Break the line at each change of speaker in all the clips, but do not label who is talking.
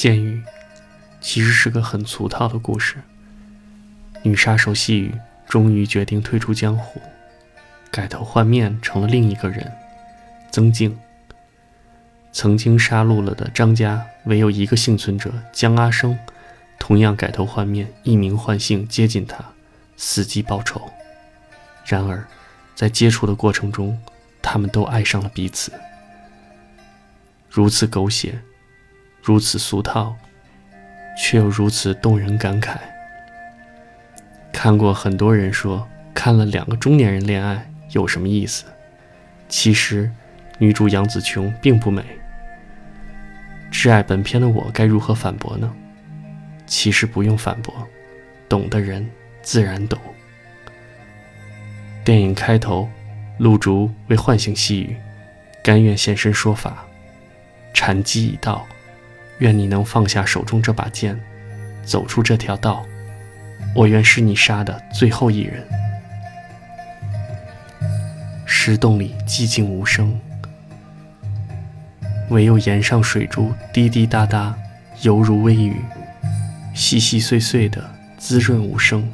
剑雨其实是个很俗套的故事。女杀手细雨终于决定退出江湖，改头换面成了另一个人——曾静。曾经杀戮了的张家，唯有一个幸存者江阿生，同样改头换面，一名换姓接近他，伺机报仇。然而，在接触的过程中，他们都爱上了彼此。如此狗血，如此俗套，却又如此动人感慨。看过很多人说，看了两个中年人恋爱有什么意思？其实，女主杨紫琼并不美。挚爱本片的我该如何反驳呢？其实不用反驳，懂的人自然懂。电影开头，陆竹为唤醒细雨，甘愿现身说法。禅机已到，愿你能放下手中这把剑，走出这条道。我愿是你杀的最后一人。石洞里寂静无声，唯有岩上水珠滴滴答答，犹如微雨，细细碎碎的滋润无声。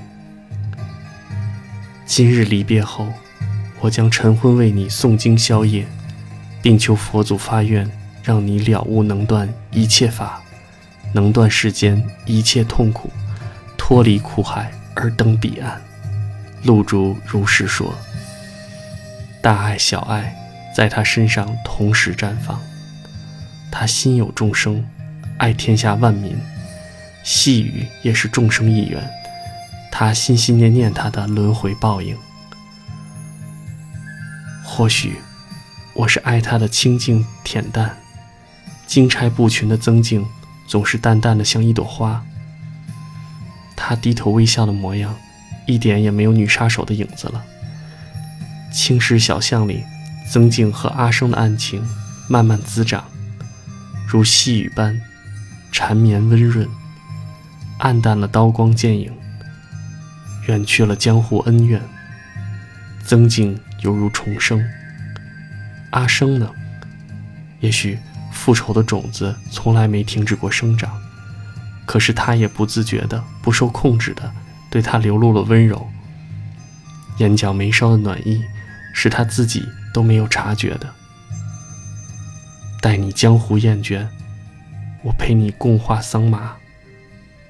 今日离别后，我将晨昏为你诵经宵夜，并求佛祖发愿。让你了悟能断一切法，能断世间一切痛苦，脱离苦海而登彼岸。露珠如是说。大爱小爱在他身上同时绽放。他心有众生，爱天下万民。细雨也是众生一员，他心心念念他的轮回报应。或许我是爱他的清净恬淡。金钗布裙的曾静，总是淡淡的像一朵花。她低头微笑的模样，一点也没有女杀手的影子了。青石小巷里，曾静和阿生的案情慢慢滋长，如细雨般缠绵温润，暗淡了刀光剑影，远去了江湖恩怨。曾静犹如重生，阿生呢？也许。复仇的种子从来没停止过生长，可是他也不自觉的、不受控制的对他流露了温柔。眼角眉梢的暖意，是他自己都没有察觉的。待你江湖厌倦，我陪你共话桑麻。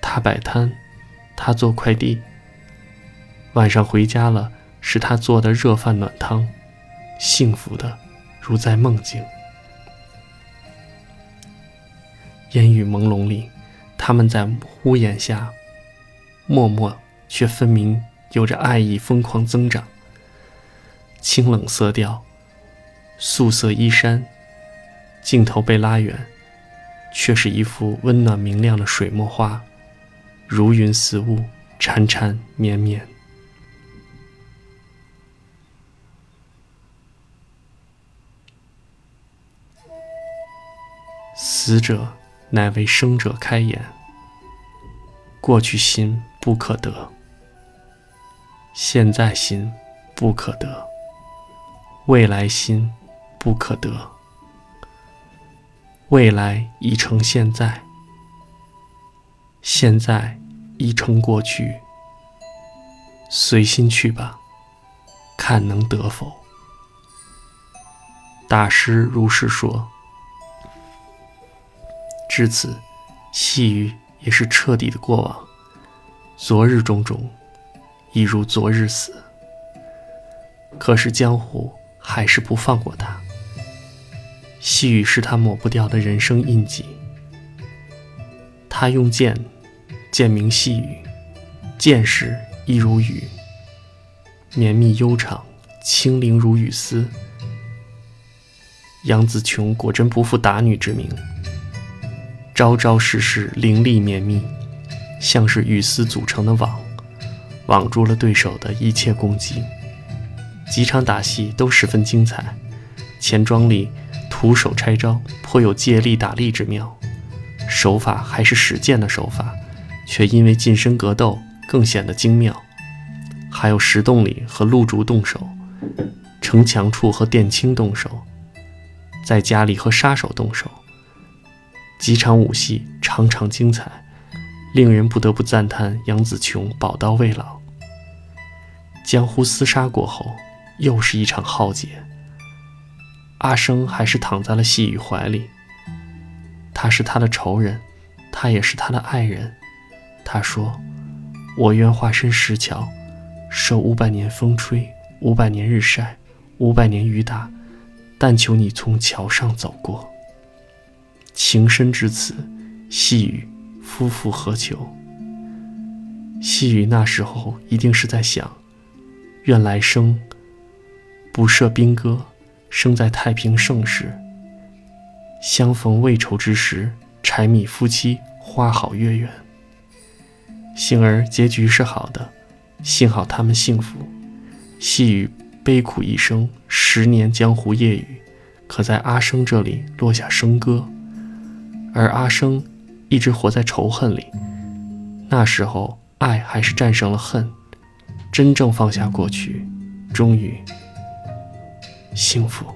他摆摊，他做快递。晚上回家了，是他做的热饭暖汤，幸福的如在梦境。烟雨朦胧里，他们在屋檐下，默默却分明有着爱意疯狂增长。清冷色调，素色衣衫，镜头被拉远，却是一幅温暖明亮的水墨画，如云似雾，缠缠绵绵。死者。乃为生者开眼。过去心不可得，现在心不可得，未来心不可得。未来已成现在，现在已成过去。随心去吧，看能得否？大师如是说。至此，细雨也是彻底的过往。昨日种种，已如昨日死。可是江湖还是不放过他。细雨是他抹不掉的人生印记。他用剑，剑名细雨，剑势亦如雨，绵密悠长，清灵如雨丝。杨紫琼果真不负打女之名。朝朝世世灵力绵密，像是雨丝组成的网，网住了对手的一切攻击。几场打戏都十分精彩，钱庄里徒手拆招，颇有借力打力之妙。手法还是使剑的手法，却因为近身格斗更显得精妙。还有石洞里和陆竹动手，城墙处和殿青动手，在家里和杀手动手。几场武戏场场精彩，令人不得不赞叹杨紫琼宝刀未老。江湖厮杀过后，又是一场浩劫。阿生还是躺在了细雨怀里。他是他的仇人，他也是他的爱人。他说：“我愿化身石桥，受五百年风吹，五百年日晒，五百年雨打，但求你从桥上走过。”情深至此，细雨夫复何求？细雨那时候一定是在想：愿来生不涉兵戈，生在太平盛世。相逢未愁之时，柴米夫妻花好月圆。幸而结局是好的，幸好他们幸福。细雨悲苦一生，十年江湖夜雨，可在阿生这里落下笙歌。而阿生一直活在仇恨里，那时候爱还是战胜了恨，真正放下过去，终于幸福。